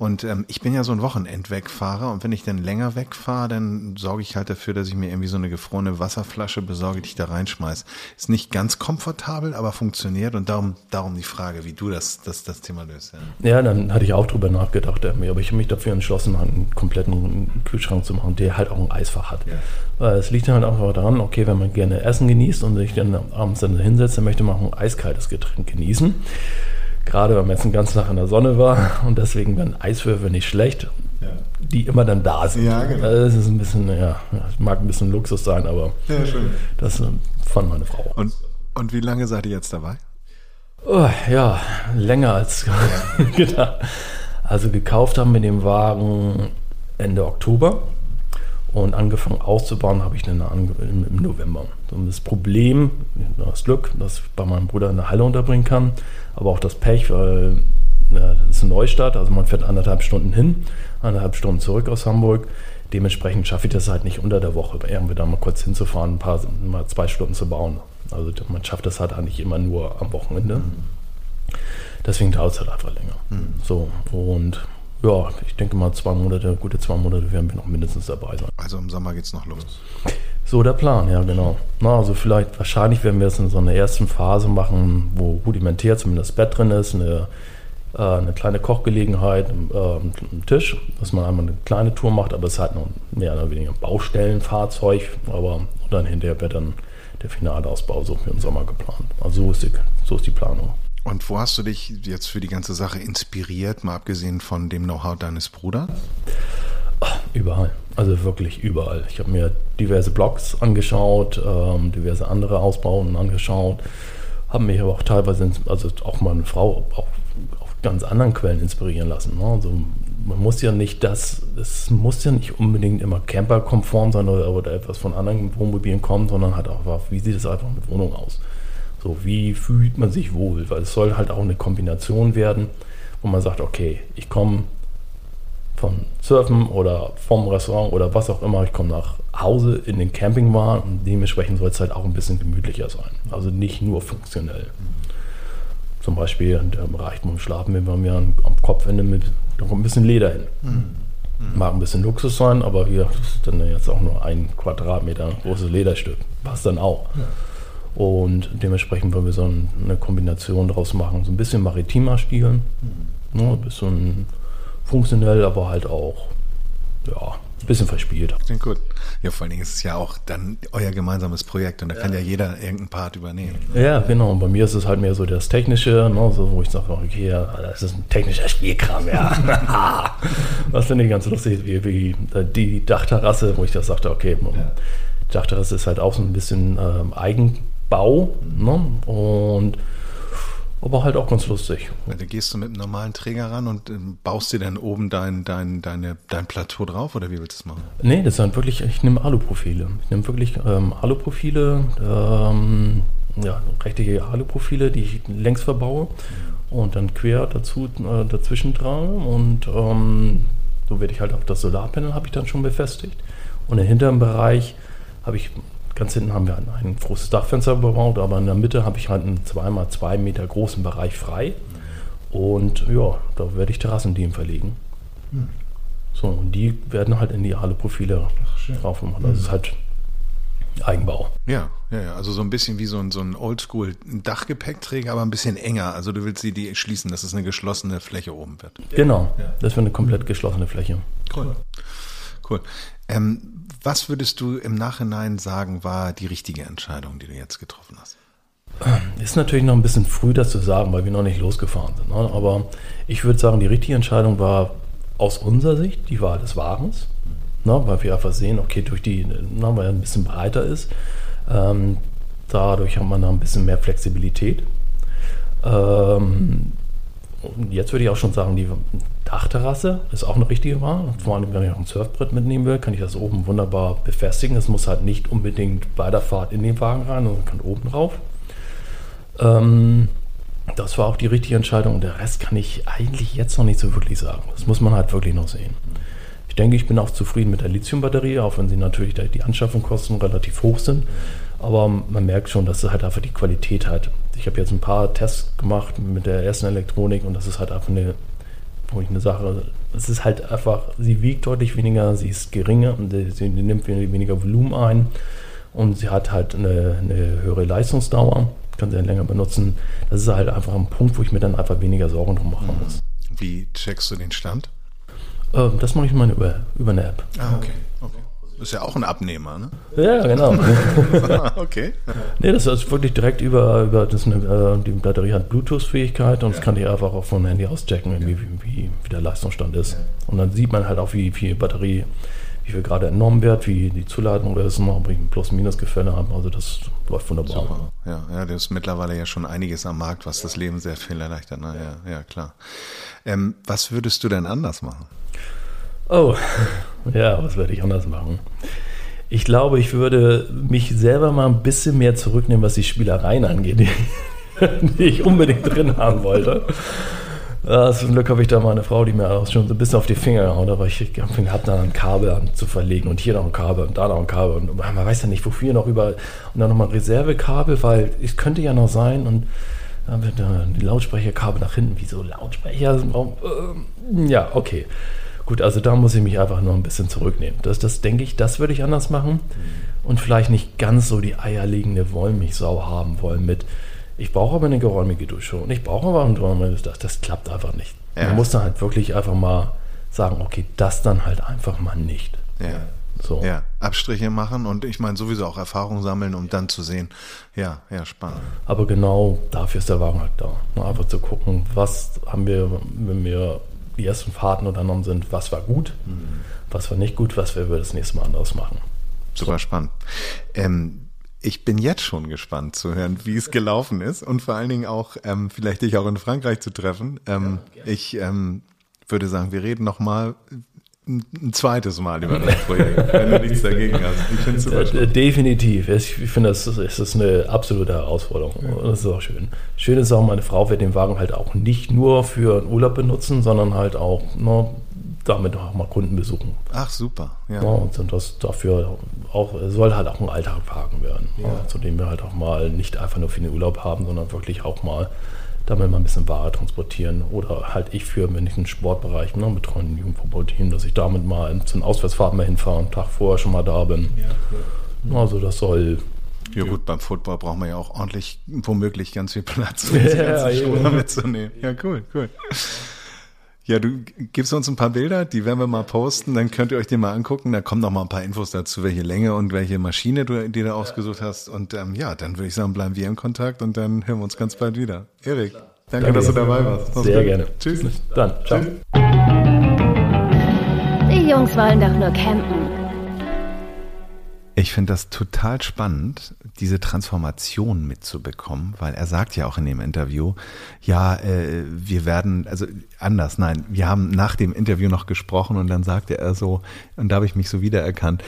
Und ähm, ich bin ja so ein Wochenendwegfahrer und wenn ich dann länger wegfahre, dann sorge ich halt dafür, dass ich mir irgendwie so eine gefrorene Wasserflasche besorge, die ich da reinschmeiß. Ist nicht ganz komfortabel, aber funktioniert und darum, darum die Frage, wie du das, das, das Thema löst. Ja. ja dann hatte ich auch drüber nachgedacht, aber ich habe mich dafür entschlossen, einen kompletten Kühlschrank zu machen, der halt auch ein Eisfach hat. Ja. Weil es liegt halt auch daran, okay, wenn man gerne Essen genießt und sich dann abends dann hinsetzt, dann möchte man auch ein eiskaltes Getränk genießen. Gerade wenn man jetzt den ganzen Tag in der Sonne war und deswegen werden Eiswürfel nicht schlecht, ja. die immer dann da sind. Ja, genau. Das ist ein bisschen, ja, mag ein bisschen Luxus sein, aber ja, das fand meine Frau. Und, und wie lange seid ihr jetzt dabei? Oh, ja, länger als <laughs> gedacht. Also gekauft haben wir den Wagen Ende Oktober und angefangen auszubauen habe ich dann im November. Und das Problem, das Glück, dass ich bei meinem Bruder in der Halle unterbringen kann, aber auch das Pech, weil ja, das ist eine Neustadt, also man fährt anderthalb Stunden hin, anderthalb Stunden zurück aus Hamburg. Dementsprechend schaffe ich das halt nicht unter der Woche, irgendwie da mal kurz hinzufahren, ein paar, mal zwei Stunden zu bauen. Also man schafft das halt eigentlich immer nur am Wochenende. Mhm. Deswegen dauert es halt einfach länger. Mhm. So, und ja, ich denke mal zwei Monate, gute zwei Monate werden wir noch mindestens dabei sein. Also im Sommer geht es noch los. So der Plan, ja genau. Na, also vielleicht, wahrscheinlich werden wir es in so einer ersten Phase machen, wo rudimentär zumindest das Bett drin ist, eine, äh, eine kleine Kochgelegenheit, äh, ein Tisch, dass man einmal eine kleine Tour macht, aber es ist halt noch mehr oder weniger ein Baustellenfahrzeug, aber und dann hinterher wird dann der finale Ausbau so für den Sommer geplant. Also so ist die, so ist die Planung. Und wo hast du dich jetzt für die ganze Sache inspiriert, mal abgesehen von dem Know-how deines Bruders? Überall, also wirklich überall. Ich habe mir diverse Blogs angeschaut, ähm, diverse andere Ausbauten angeschaut, habe mich aber auch teilweise, also auch meine Frau, auch auf ganz anderen Quellen inspirieren lassen. Ne? Also man muss ja nicht das, es muss ja nicht unbedingt immer camperkonform sein oder, oder etwas von anderen Wohnmobilen kommen, sondern halt auch, wie sieht es einfach mit Wohnung aus. So, wie fühlt man sich wohl? Weil es soll halt auch eine Kombination werden, wo man sagt, okay, ich komme vom Surfen oder vom Restaurant oder was auch immer, ich komme nach Hause in den Campingwagen und dementsprechend soll es halt auch ein bisschen gemütlicher sein. Also nicht nur funktionell. Zum Beispiel Bereich, wo wir schlafen, wir haben ja am Kopfende mit, da kommt ein bisschen Leder hin. Mhm. Mag ein bisschen Luxus sein, aber hier ist dann jetzt auch nur ein Quadratmeter großes Lederstück. Passt dann auch. Ja. Und dementsprechend wollen wir so eine Kombination daraus machen. So ein bisschen maritimer Stil, mhm. ne, ein bisschen funktionell, aber halt auch, ja, ein bisschen verspielt. Klingt gut. Ja, vor allen Dingen ist es ja auch dann euer gemeinsames Projekt und da ja. kann ja jeder irgendeinen Part übernehmen. Ja, genau. Und bei mir ist es halt mehr so das Technische, ne, so, wo ich sage, okay, das ist ein technischer Spielkram, ja. <laughs> <laughs> Was finde ich ganz lustig, wie, wie die Dachterrasse, wo ich das sagte, okay, ja. Dachterrasse ist halt auch so ein bisschen ähm, eigen Bau. Ne? Und aber halt auch ganz lustig. Ja, da gehst du mit einem normalen Träger ran und äh, baust dir dann oben dein, dein, deine, dein Plateau drauf oder wie willst du das machen? Nee, das sind wirklich, ich nehme Aluprofile. Ich nehme wirklich ähm, Aluprofile, ähm, ja, richtige Aluprofile, die ich längs verbaue und dann quer dazu, äh, dazwischen trage und ähm, so werde ich halt auf das Solarpanel habe ich dann schon befestigt und im hinteren Bereich habe ich Ganz hinten haben wir ein, großes Dachfenster gebaut, aber in der Mitte habe ich halt einen 2x2 Meter großen Bereich frei. Und ja, da werde ich Terrassendien verlegen. Hm. So, und die werden halt in die Aluprofile drauf gemacht. Das ist halt Eigenbau. Ja, ja, ja, also so ein bisschen wie so ein, so ein Oldschool-Dachgepäckträger, aber ein bisschen enger. Also du willst sie die schließen, dass es eine geschlossene Fläche oben wird. Genau, ja. das wird eine komplett geschlossene Fläche. Cool. Cool. Ähm, was würdest du im Nachhinein sagen, war die richtige Entscheidung, die du jetzt getroffen hast? Ist natürlich noch ein bisschen früh, das zu sagen, weil wir noch nicht losgefahren sind. Ne? Aber ich würde sagen, die richtige Entscheidung war aus unserer Sicht die Wahl des Wagens. Ne? Weil wir einfach sehen, okay, durch die, na, weil er ein bisschen breiter ist, ähm, dadurch hat man da ein bisschen mehr Flexibilität. Ähm, und jetzt würde ich auch schon sagen, die Dachterrasse ist auch eine richtige Wahl. Vor allem, wenn ich auch ein Surfbrett mitnehmen will, kann ich das oben wunderbar befestigen. Es muss halt nicht unbedingt bei der Fahrt in den Wagen rein, sondern kann oben drauf. Ähm, das war auch die richtige Entscheidung. Und der Rest kann ich eigentlich jetzt noch nicht so wirklich sagen. Das muss man halt wirklich noch sehen. Ich denke, ich bin auch zufrieden mit der Lithium-Batterie, auch wenn sie natürlich die Anschaffungskosten relativ hoch sind. Aber man merkt schon, dass es halt einfach die Qualität hat. Ich habe jetzt ein paar Tests gemacht mit der ersten Elektronik und das ist halt einfach eine, wo ich eine Sache, es ist halt einfach, sie wiegt deutlich weniger, sie ist geringer und sie, nimmt weniger Volumen ein und sie hat halt eine, eine höhere Leistungsdauer kann sie länger benutzen. Das ist halt einfach ein Punkt, wo ich mir dann einfach weniger Sorgen drum machen muss. Wie checkst du den Stand? Ähm, das mache ich mal über, über eine App. Ah, okay. okay. Das ist ja auch ein Abnehmer, ne? Ja, genau. <laughs> okay. Nee, das ist wirklich direkt über, über das äh, die Batterie hat Bluetooth-Fähigkeit und das kann ich einfach auch vom Handy aus checken, wie, wie, wie der Leistungsstand ist. Und dann sieht man halt auch, wie viel Batterie wie viel gerade entnommen wird, wie die Zuladung oder ist, ob ich ein Plus-Minus-Gefälle habe. Also das läuft wunderbar. Super. Ja, ja, das ist mittlerweile ja schon einiges am Markt, was das Leben sehr viel erleichtert. Na, ja, ja, klar. Ähm, was würdest du denn anders machen? Oh, <laughs> ja, was würde ich anders machen? Ich glaube, ich würde mich selber mal ein bisschen mehr zurücknehmen, was die Spielereien angeht, die, <laughs> die ich unbedingt drin haben wollte. Ja, zum Glück habe ich da mal eine Frau, die mir auch schon so ein bisschen auf die Finger gehauen aber ich habe dann ein Kabel zu verlegen und hier noch ein Kabel und da noch ein Kabel und man weiß ja nicht, wofür noch über und dann nochmal Reservekabel, weil es könnte ja noch sein und dann wird die Lautsprecherkabel nach hinten, wie so Lautsprecher. Äh, ja, okay. Gut, also da muss ich mich einfach noch ein bisschen zurücknehmen. Das, das denke ich, das würde ich anders machen und vielleicht nicht ganz so die eierlegende Wollmilchsau haben wollen mit ich brauche aber eine geräumige Dusche und ich brauche aber ein geräumiges Dach. Das klappt einfach nicht. Ja. Man muss dann halt wirklich einfach mal sagen, okay, das dann halt einfach mal nicht. Ja. So. Ja, Abstriche machen und ich meine sowieso auch Erfahrung sammeln, um dann zu sehen, ja, ja, spannend. Aber genau dafür ist der Wagen halt da. Einfach zu gucken, was haben wir, wenn wir die ersten Fahrten unternommen sind, was war gut, mhm. was war nicht gut, was wir das nächste Mal anders machen. Super so. spannend. Ähm, ich bin jetzt schon gespannt zu hören, wie es gelaufen ist und vor allen Dingen auch ähm, vielleicht dich auch in Frankreich zu treffen. Ähm, ich ähm, würde sagen, wir reden noch mal ein zweites Mal über das Projekt, wenn du nichts dagegen hast. Ich finde super äh, Definitiv. Ich finde, das ist, ist eine absolute Herausforderung. Und das ist auch schön. Schön ist auch, meine Frau wird den Wagen halt auch nicht nur für einen Urlaub benutzen, sondern halt auch ne, damit auch mal Kunden besuchen. Ach, super. Ja. ja und das dafür auch, soll halt auch ein Alltagwagen werden, ja. ja, zu dem wir halt auch mal nicht einfach nur für den Urlaub haben, sondern wirklich auch mal damit mal ein bisschen Ware transportieren. Oder halt ich für, wenn ich einen Sportbereich ne, betreuen, Jugendfußballteam, dass ich damit mal zu den Auswärtsfahrten mal hinfahre, einen Tag vorher schon mal da bin. Ja, cool. Also das soll ja gut, beim Football braucht man ja auch ordentlich, womöglich ganz viel Platz, <laughs> um die ganze Schuhe mitzunehmen. Ja, cool, cool. Ja, du gibst uns ein paar Bilder, die werden wir mal posten, dann könnt ihr euch die mal angucken. Da kommen noch mal ein paar Infos dazu, welche Länge und welche Maschine du dir da ausgesucht hast. Und ähm, ja, dann würde ich sagen, bleiben wir in Kontakt und dann hören wir uns ganz bald wieder. Erik, danke, danke dass du dabei warst. Mach's Sehr gut. gerne. Tschüss. Dann, ciao. Die Jungs wollen doch nur campen. Ich finde das total spannend, diese Transformation mitzubekommen, weil er sagt ja auch in dem Interview, ja, äh, wir werden, also anders, nein, wir haben nach dem Interview noch gesprochen und dann sagte er so, und da habe ich mich so wiedererkannt,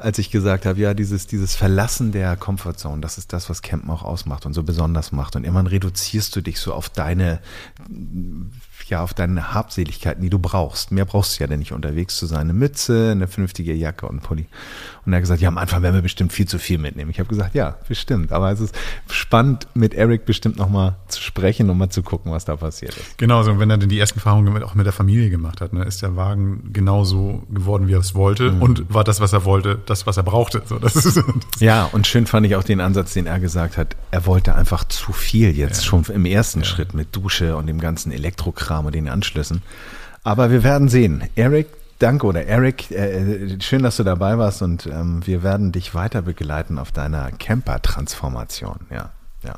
als ich gesagt habe, ja, dieses, dieses Verlassen der Comfortzone, das ist das, was Campen auch ausmacht und so besonders macht. Und irgendwann reduzierst du dich so auf deine ja auf deine Habseligkeiten, die du brauchst. Mehr brauchst du ja denn nicht unterwegs zu sein. Eine Mütze, eine vernünftige Jacke und ein Pulli. Und er hat gesagt, ja, am Anfang werden wir bestimmt viel zu viel mitnehmen. Ich habe gesagt, ja, bestimmt. Aber es ist spannend, mit Eric bestimmt nochmal zu sprechen und mal zu gucken, was da passiert ist. Genau, so, und wenn er denn die ersten Erfahrungen auch mit der Familie gemacht hat, ne, ist der Wagen genauso geworden, wie er es wollte mhm. und war das, was er wollte, das, was er brauchte. So, das ist, das <laughs> ja, und schön fand ich auch den Ansatz, den er gesagt hat. Er wollte einfach zu viel jetzt ja. schon im ersten ja. Schritt mit Dusche und dem ganzen Elektrokram Kram und den Anschlüssen. Aber wir werden sehen. Eric, danke oder Eric, äh, schön, dass du dabei warst und ähm, wir werden dich weiter begleiten auf deiner Camper-Transformation. Ja, ja.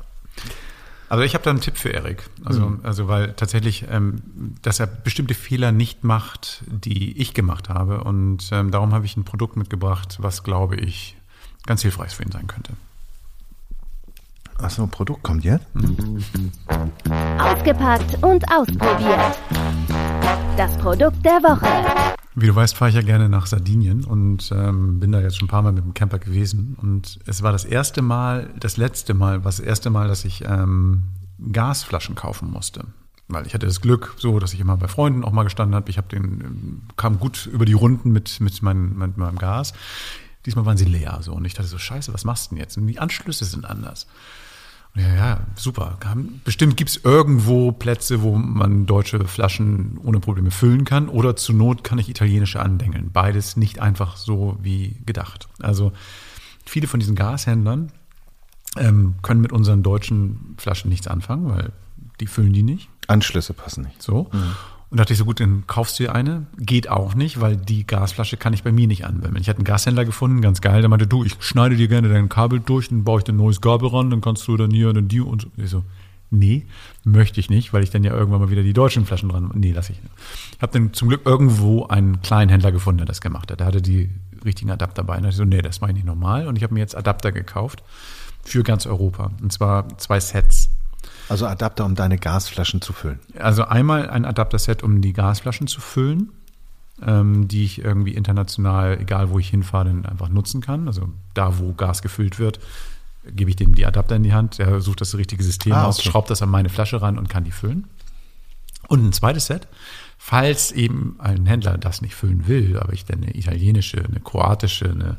Also ich habe da einen Tipp für Erik. Also, Mhm. also weil tatsächlich, ähm, dass er bestimmte Fehler nicht macht, die ich gemacht habe. Und ähm, darum habe ich ein Produkt mitgebracht, was, glaube ich, ganz hilfreich für ihn sein könnte. Achso, Produkt kommt jetzt? Ausgepackt und ausprobiert. Das Produkt der Woche. Wie du weißt, fahre ich ja gerne nach Sardinien und ähm, bin da jetzt schon ein paar Mal mit dem Camper gewesen. Und es war das erste Mal, das letzte Mal, was das erste Mal, dass ich ähm, Gasflaschen kaufen musste. Weil ich hatte das Glück, so, dass ich immer bei Freunden auch mal gestanden habe. Ich habe den, ähm, kam gut über die Runden mit, mit, meinem, mit meinem Gas. Diesmal waren sie leer so. Und ich dachte so, scheiße, was machst du denn jetzt? Und die Anschlüsse sind anders. Ja, ja, super. Bestimmt gibt's irgendwo Plätze, wo man deutsche Flaschen ohne Probleme füllen kann. Oder zur Not kann ich italienische andengeln. Beides nicht einfach so wie gedacht. Also viele von diesen Gashändlern ähm, können mit unseren deutschen Flaschen nichts anfangen, weil die füllen die nicht. Anschlüsse passen nicht. So. Und dachte ich so, gut, dann kaufst du dir eine. Geht auch nicht, weil die Gasflasche kann ich bei mir nicht anwenden. Ich hatte einen Gashändler gefunden, ganz geil, der meinte, du, ich schneide dir gerne dein Kabel durch, dann baue ich dir ein neues Kabel ran, dann kannst du dann hier, dann die und so. Ich so, nee, möchte ich nicht, weil ich dann ja irgendwann mal wieder die deutschen Flaschen dran, nee, lass ich nicht. Ich habe dann zum Glück irgendwo einen kleinen Händler gefunden, der das gemacht hat. Der hatte die richtigen Adapter bei. Und ich so, nee, das mache ich nicht normal. Und ich habe mir jetzt Adapter gekauft für ganz Europa. Und zwar zwei Sets. Also Adapter, um deine Gasflaschen zu füllen. Also einmal ein Adapterset, um die Gasflaschen zu füllen, ähm, die ich irgendwie international, egal wo ich hinfahre, dann einfach nutzen kann. Also da, wo Gas gefüllt wird, gebe ich dem die Adapter in die Hand. Der sucht das richtige System Ah, aus, okay. schraubt das an meine Flasche ran und kann die füllen. Und ein zweites Set, falls eben ein Händler das nicht füllen will, aber ich dann eine italienische, eine kroatische, eine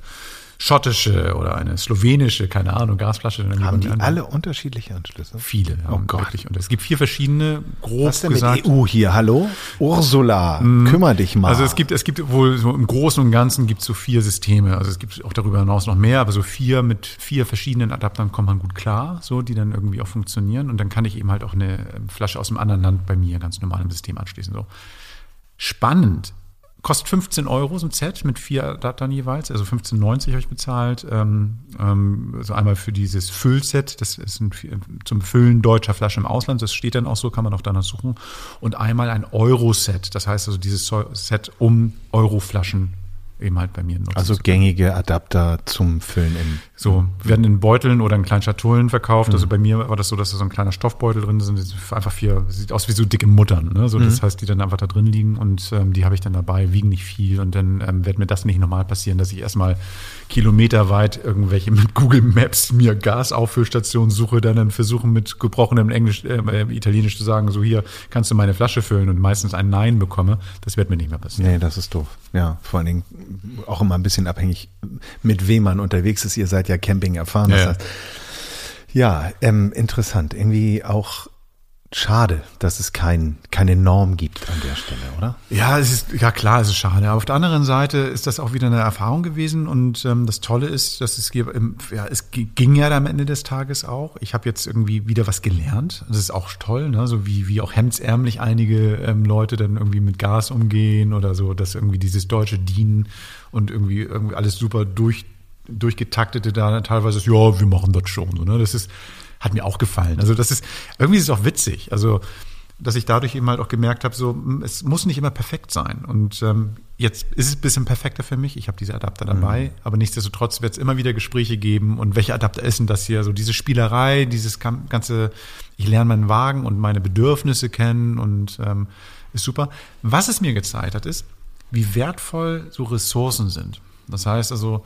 schottische oder eine slowenische, keine Ahnung, Gasflasche. Dann Haben die andere. alle unterschiedliche Anschlüsse? Viele, Oh Gott. wirklich. Und es gibt vier verschiedene, grob Was denn gesagt. mit EU hier? Hallo? Ursula, kümmer dich mal. Also es gibt, es gibt wohl so im Großen und Ganzen gibt es so vier Systeme. Also es gibt auch darüber hinaus noch mehr, aber so vier mit vier verschiedenen Adaptern kommt man gut klar, so die dann irgendwie auch funktionieren. Und dann kann ich eben halt auch eine ähm, Flasche aus einem anderen Land bei mir ganz normal im System anschließen. So spannend. Kostet 15 Euro so ein Set mit vier Adaptern jeweils, also 15,90 habe ich bezahlt. Ähm, ähm, also einmal für dieses Füllset, das ist ein, zum Füllen deutscher Flaschen im Ausland, das steht dann auch so, kann man auch danach suchen. Und einmal ein Euro-Set, das heißt also dieses Set um Euroflaschen eben halt bei mir nutzen. also gängige Adapter zum Füllen im. So, werden in Beuteln oder in kleinen Schatullen verkauft. Mhm. Also bei mir war das so, dass da so ein kleiner Stoffbeutel drin ist Einfach vier, sieht aus wie so dicke Muttern. Ne? So, Mhm. das heißt, die dann einfach da drin liegen und ähm, die habe ich dann dabei, wiegen nicht viel. Und dann ähm, wird mir das nicht normal passieren, dass ich erstmal kilometerweit irgendwelche mit Google Maps mir Gasauffüllstationen suche, dann, dann versuche mit gebrochenem Englisch, äh, Italienisch zu sagen, so hier kannst du meine Flasche füllen und meistens ein Nein bekomme. Das wird mir nicht mehr passieren. Nee, das ist doof. Ja, vor allen Dingen auch immer ein bisschen abhängig, mit wem man unterwegs ist. Ihr seid ja Camping erfahren. Ja, ja. heißt, ja ähm, interessant. Irgendwie auch schade, dass es kein, keine Norm gibt an der Stelle, oder? Ja, es ist, ja klar, es ist schade. Aber auf der anderen Seite ist das auch wieder eine Erfahrung gewesen und ähm, das Tolle ist, dass es, ja, es gi- ging ja am Ende des Tages auch. Ich habe jetzt irgendwie wieder was gelernt. Das ist auch toll, ne? so wie, wie auch hemdsärmlich einige ähm, Leute dann irgendwie mit Gas umgehen oder so, dass irgendwie dieses deutsche Dienen und irgendwie, irgendwie alles super durch, durchgetaktete da teilweise ist, ja, wir machen das schon. So, ne? Das ist, hat mir auch gefallen. Also das ist, irgendwie ist es auch witzig. Also, dass ich dadurch eben halt auch gemerkt habe, so, mm, es muss nicht immer perfekt sein. Und ähm, jetzt ist es ein bisschen perfekter für mich. Ich habe diese Adapter dabei, aber nichtsdestotrotz wird es immer wieder Gespräche geben. Und welche Adapter ist denn das hier? So diese Spielerei, dieses ganze, ich lerne meinen Wagen und meine Bedürfnisse kennen und ähm, ist super. Was es mir gezeigt hat, ist, wie wertvoll so Ressourcen sind. Das heißt also,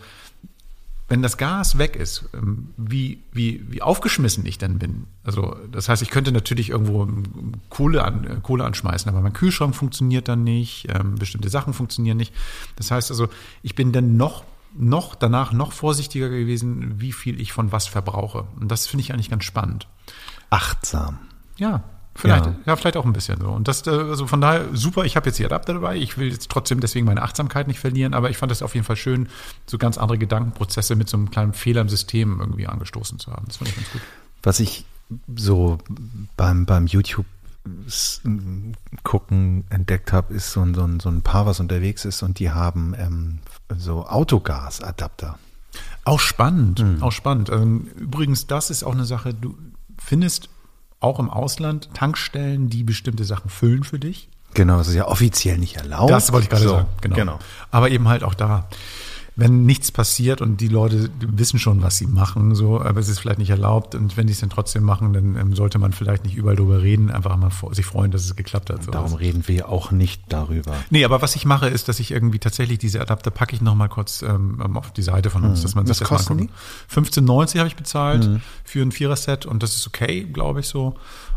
wenn das Gas weg ist, ähm, wie, wie, wie aufgeschmissen ich dann bin. Also das heißt, ich könnte natürlich irgendwo ähm, Kohle, an, äh, Kohle anschmeißen, aber mein Kühlschrank funktioniert dann nicht, ähm, bestimmte Sachen funktionieren nicht. Das heißt also, ich bin dann noch, noch danach noch vorsichtiger gewesen, wie viel ich von was verbrauche. Und das finde ich eigentlich ganz spannend. Achtsam. Ja, vielleicht, Ja. ja. vielleicht auch ein bisschen so. Und das, äh, also von daher super, ich habe jetzt die Adapter dabei. Ich will jetzt trotzdem deswegen meine Achtsamkeit nicht verlieren, aber ich fand es auf jeden Fall schön, so ganz andere Gedankenprozesse mit so einem kleinen Fehler im System irgendwie angestoßen zu haben. Das fand ich ganz gut. Was ich so beim, beim YouTube gucken entdeckt habe, ist so ein, so, ein, so ein Paar, was unterwegs ist und die haben ähm, so Autogasadapter. Auch spannend, auch spannend. Ähm, übrigens, das ist auch eine Sache, du, findest auch im Ausland Tankstellen, die bestimmte Sachen füllen für dich. Genau, das ist ja offiziell nicht erlaubt. Das wollte ich gerade So, sagen. Genau. genau. Aber eben halt auch da. Wenn nichts passiert und die Leute wissen schon, was sie machen, so, aber es ist vielleicht nicht erlaubt und wenn die es dann trotzdem machen, dann ähm, sollte man vielleicht nicht überall drüber reden, einfach mal vor, sich freuen, dass es geklappt hat. Darum reden wir auch nicht darüber. Nee, aber was ich mache, ist, dass ich irgendwie tatsächlich diese Adapter packe ich noch mal kurz ähm, auf die Seite von uns, dass man sich das mal kosten anguckt. 15,90 habe ich bezahlt für ein Vierer-Set und das ist okay, glaube ich so.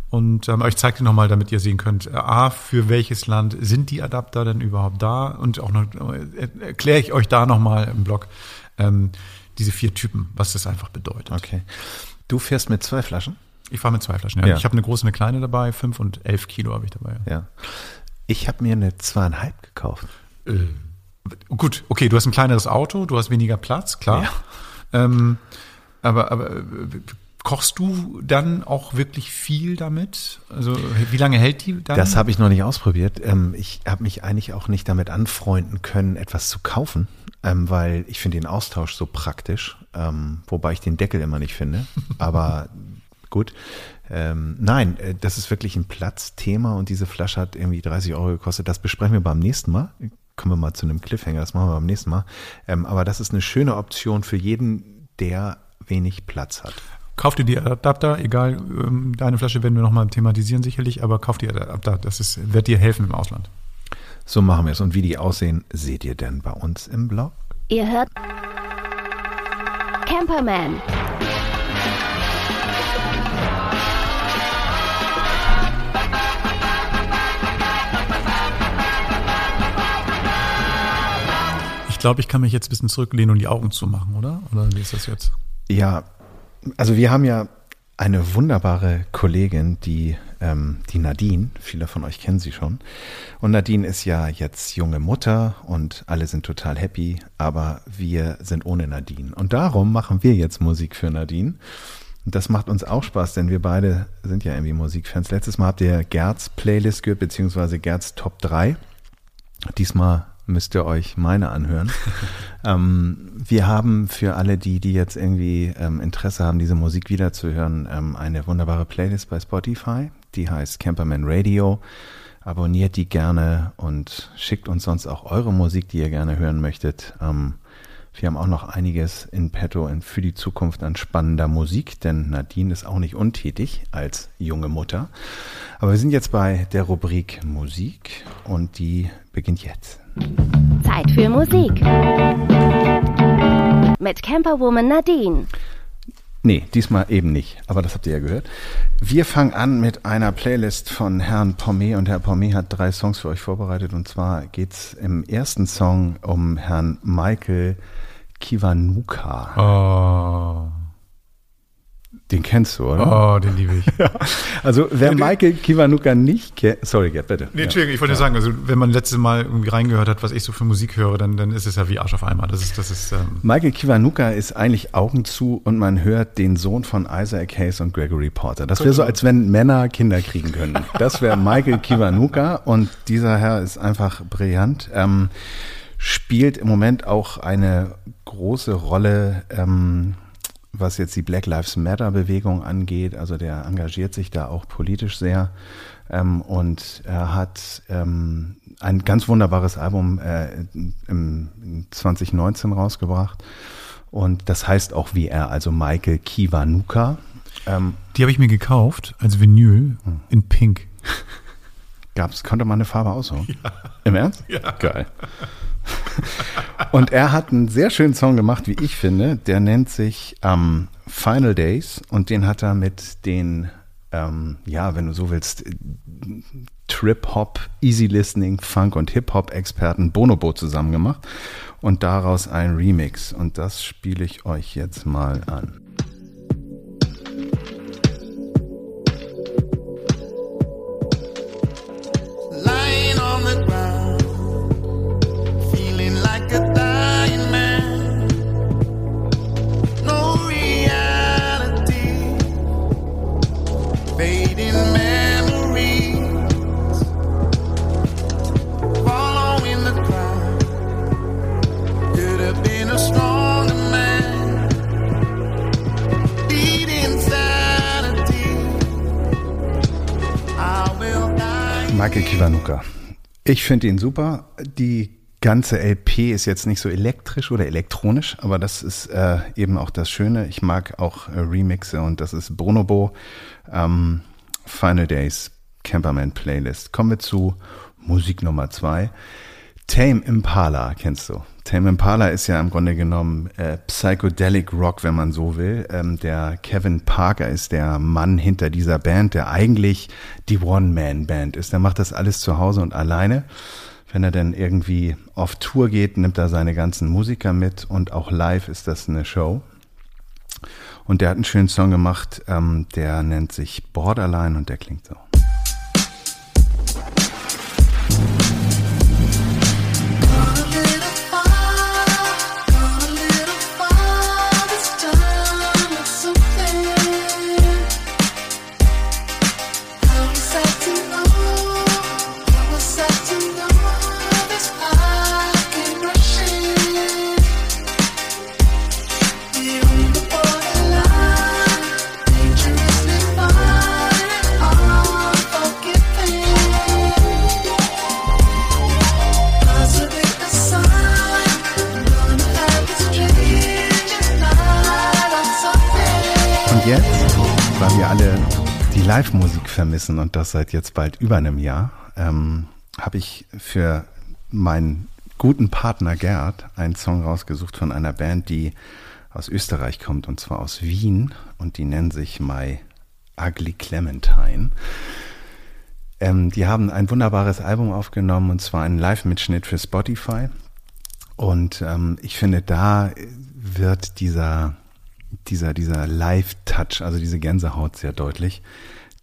Und ähm, ich zeige dir noch mal, damit ihr sehen könnt, äh, a, für welches Land sind die Adapter denn überhaupt da? Und auch noch äh, erkläre ich euch da noch mal im Blog ähm, diese vier Typen, was das einfach bedeutet. Okay. Du fährst mit zwei Flaschen? Ich fahre mit zwei Flaschen. Ja. Ja. Ich habe eine große, eine kleine dabei, fünf und elf Kilo habe ich dabei. Ja. Ich habe mir eine zweieinhalb gekauft. Äh, gut, okay, du hast ein kleineres Auto, du hast weniger Platz, klar. Ähm, aber, aber äh, kochst du dann auch wirklich viel damit? Also wie lange hält die dann? Das habe ich noch nicht ausprobiert. Ähm, ich habe mich eigentlich auch nicht damit anfreunden können, etwas zu kaufen, ähm, weil ich finde den Austausch so praktisch, ähm, wobei ich den Deckel immer nicht finde. <laughs> Aber gut. Ähm, nein, äh, das ist wirklich ein Platzthema und diese Flasche hat irgendwie 30 Euro gekostet. Das besprechen wir beim nächsten Mal. Kommen wir mal zu einem Cliffhanger, das machen wir beim nächsten Mal. Ähm, aber das ist eine schöne Option für jeden, der wenig Platz hat. Kauf dir die Adapter, egal, ähm, deine Flasche werden wir nochmal thematisieren sicherlich, aber kauf dir Adapter, das ist, wird dir helfen im Ausland. So machen wir es. Und wie die aussehen, seht ihr denn bei uns im Blog? Ihr hört Camperman. Ich glaube, ich kann mich jetzt ein bisschen zurücklehnen und die Augen zumachen, oder? Oder wie ist das jetzt? Ja, also wir haben ja eine wunderbare Kollegin, die, ähm, die Nadine, viele von euch kennen sie schon. Und Nadine ist ja jetzt junge Mutter und alle sind total happy, aber wir sind ohne Nadine. Und darum machen wir jetzt Musik für Nadine. Und das macht uns auch Spaß, denn wir beide sind ja irgendwie Musikfans. Letztes Mal habt ihr Gerds Playlist gehört, beziehungsweise Gerds Top 3. Diesmal müsst ihr euch meine anhören. <laughs> ähm, wir haben für alle die, die jetzt irgendwie ähm, Interesse haben, diese Musik wiederzuhören, ähm, eine wunderbare Playlist bei Spotify. Die heißt Camperman Radio. Abonniert die gerne und schickt uns sonst auch eure Musik, die ihr gerne hören möchtet. Ähm, wir haben auch noch einiges in petto für die Zukunft an spannender Musik, denn Nadine ist auch nicht untätig als junge Mutter. Aber wir sind jetzt bei der Rubrik Musik und die beginnt jetzt. Zeit für Musik. Mit Camperwoman Nadine. Nee, diesmal eben nicht, aber das habt ihr ja gehört. Wir fangen an mit einer Playlist von Herrn Pommet und Herr Pommet hat drei Songs für euch vorbereitet und zwar geht's im ersten Song um Herrn Michael Kiwanuka. Oh, Den kennst du, oder? oh den liebe ich. <laughs> Also wer Michael Kiwanuka nicht kennt, sorry, Gerd, bitte. Nee, Entschuldigung, ich wollte sagen, also wenn man letztes Mal irgendwie reingehört hat, was ich so für Musik höre, dann, dann ist es ja wie Arsch auf einmal. Das ist, das ist, ähm, Michael Kiwanuka ist eigentlich Augen zu und man hört den Sohn von Isaac Hayes und Gregory Porter. Das wäre so, als wenn Männer Kinder kriegen können. Das wäre Michael Kiwanuka und dieser Herr ist einfach brillant. Ähm, spielt im Moment auch eine große Rolle, ähm, was jetzt die Black Lives Matter Bewegung angeht. Also der engagiert sich da auch politisch sehr. Ähm, und er hat ähm, ein ganz wunderbares Album äh, im, im 2019 rausgebracht. Und das heißt auch wie er, also Michael Kiwanuka. Ähm, die habe ich mir gekauft als Vinyl in Pink. Gab's, konnte man eine Farbe aussuchen? <laughs> Im Ernst? Ja. Geil. Und er hat einen sehr schönen Song gemacht, wie ich finde. Der nennt sich ähm, Final Days und den hat er mit den, ähm, ja, wenn du so willst, äh, Trip-Hop, Easy Listening, Funk und Hip-Hop-Experten Bonobo zusammen gemacht und daraus ein Remix. Und das spiele ich euch jetzt mal an. Kiwanuka. Ich finde ihn super. Die ganze LP ist jetzt nicht so elektrisch oder elektronisch, aber das ist äh, eben auch das Schöne. Ich mag auch äh, Remixe und das ist Bonobo ähm, Final Days Camperman Playlist. Kommen wir zu Musik Nummer zwei. Tame Impala kennst du. Tame Impala ist ja im Grunde genommen äh, Psychedelic Rock, wenn man so will. Ähm, der Kevin Parker ist der Mann hinter dieser Band, der eigentlich die One-Man-Band ist. Der macht das alles zu Hause und alleine. Wenn er dann irgendwie auf Tour geht, nimmt er seine ganzen Musiker mit und auch live ist das eine Show. Und der hat einen schönen Song gemacht, ähm, der nennt sich Borderline und der klingt so. Live-Musik vermissen und das seit jetzt bald über einem Jahr, ähm, habe ich für meinen guten Partner Gerd einen Song rausgesucht von einer Band, die aus Österreich kommt und zwar aus Wien und die nennen sich My Ugly Clementine. Ähm, die haben ein wunderbares Album aufgenommen und zwar einen Live-Mitschnitt für Spotify. Und ähm, ich finde, da wird dieser, dieser, dieser Live-Touch, also diese Gänsehaut sehr deutlich,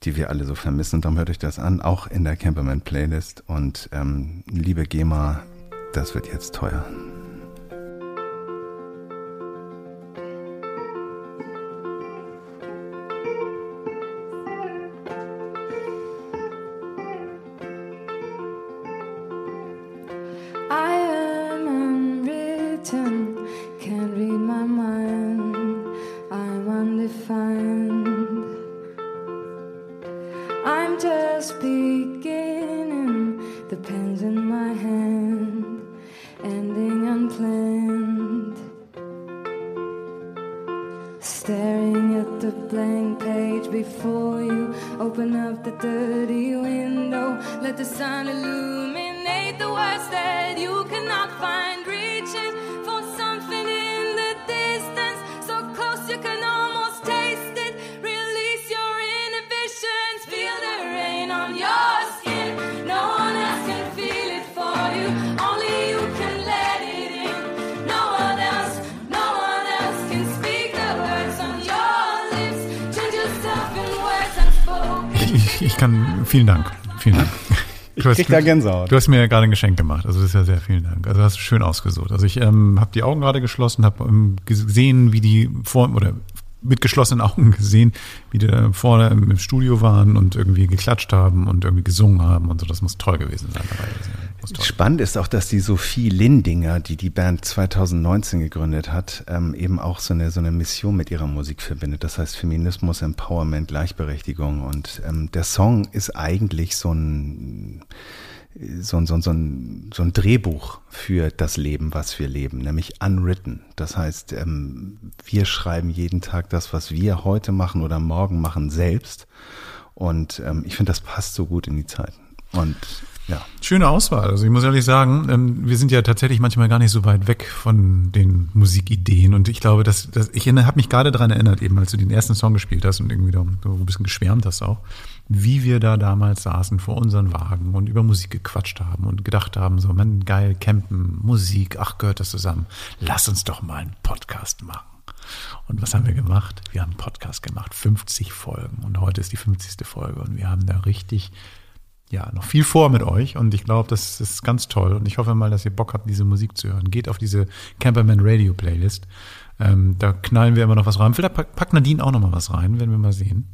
die wir alle so vermissen. Darum hört euch das an, auch in der Camperman-Playlist. Und ähm, liebe GEMA, das wird jetzt teuer. Before you, open up the dirty window, let the sun illuminate the words that you cannot find. Ich, ich kann, vielen Dank. Vielen Dank. Du hast, krieg da Gänsehaut. du hast mir ja gerade ein Geschenk gemacht. Also das ist ja sehr vielen Dank. Also hast du schön ausgesucht. Also ich ähm, habe die Augen gerade geschlossen, habe ähm, gesehen, wie die vor oder mit geschlossenen <laughs> Augen gesehen, wie die da vorne im im Studio waren und irgendwie geklatscht haben und irgendwie gesungen haben und so. Das muss toll gewesen sein. dabei. Muss toll. Spannend ist auch, dass die Sophie Lindinger, die die Band 2019 gegründet hat, ähm, eben auch so eine, so eine Mission mit ihrer Musik verbindet. Das heißt Feminismus, Empowerment, Gleichberechtigung. Und ähm, der Song ist eigentlich so ein, so ein, so, ein, so, ein, so ein Drehbuch für das Leben, was wir leben, nämlich unwritten. Das heißt, ähm, wir schreiben jeden Tag das, was wir heute machen oder morgen machen, selbst. Und ähm, ich finde, das passt so gut in die Zeit. Und ja. Schöne Auswahl. Also ich muss ehrlich sagen, ähm, wir sind ja tatsächlich manchmal gar nicht so weit weg von den Musikideen. Und ich glaube, dass, dass ich habe mich gerade daran erinnert, eben als du den ersten Song gespielt hast und irgendwie da ein bisschen geschwärmt hast auch, wie wir da damals saßen vor unseren Wagen und über Musik gequatscht haben und gedacht haben, so, man, geil, campen, Musik, ach, gehört das zusammen. Lass uns doch mal einen Podcast machen. Und was haben wir gemacht? Wir haben einen Podcast gemacht, 50 Folgen. Und heute ist die 50. Folge. Und wir haben da richtig ja, noch viel vor mit euch und ich glaube, das ist ganz toll und ich hoffe mal, dass ihr Bock habt, diese Musik zu hören. Geht auf diese Camperman Radio Playlist. Ähm, da knallen wir immer noch was rein. Vielleicht pack- packt Nadine auch noch mal was rein, werden wir mal sehen.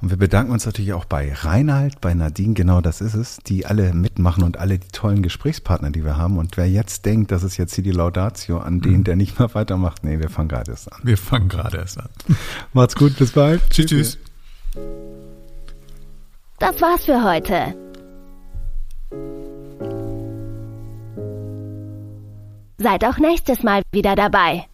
Und wir bedanken uns natürlich auch bei Reinhard, bei Nadine, genau das ist es, die alle mitmachen und alle die tollen Gesprächspartner, die wir haben. Und wer jetzt denkt, das ist jetzt hier die Laudatio an den, der nicht mehr weitermacht, nee, wir fangen gerade erst an. Wir fangen gerade erst an. Macht's gut, bis bald. Tschüss, tschüss. Das war's für heute. Seid auch nächstes Mal wieder dabei.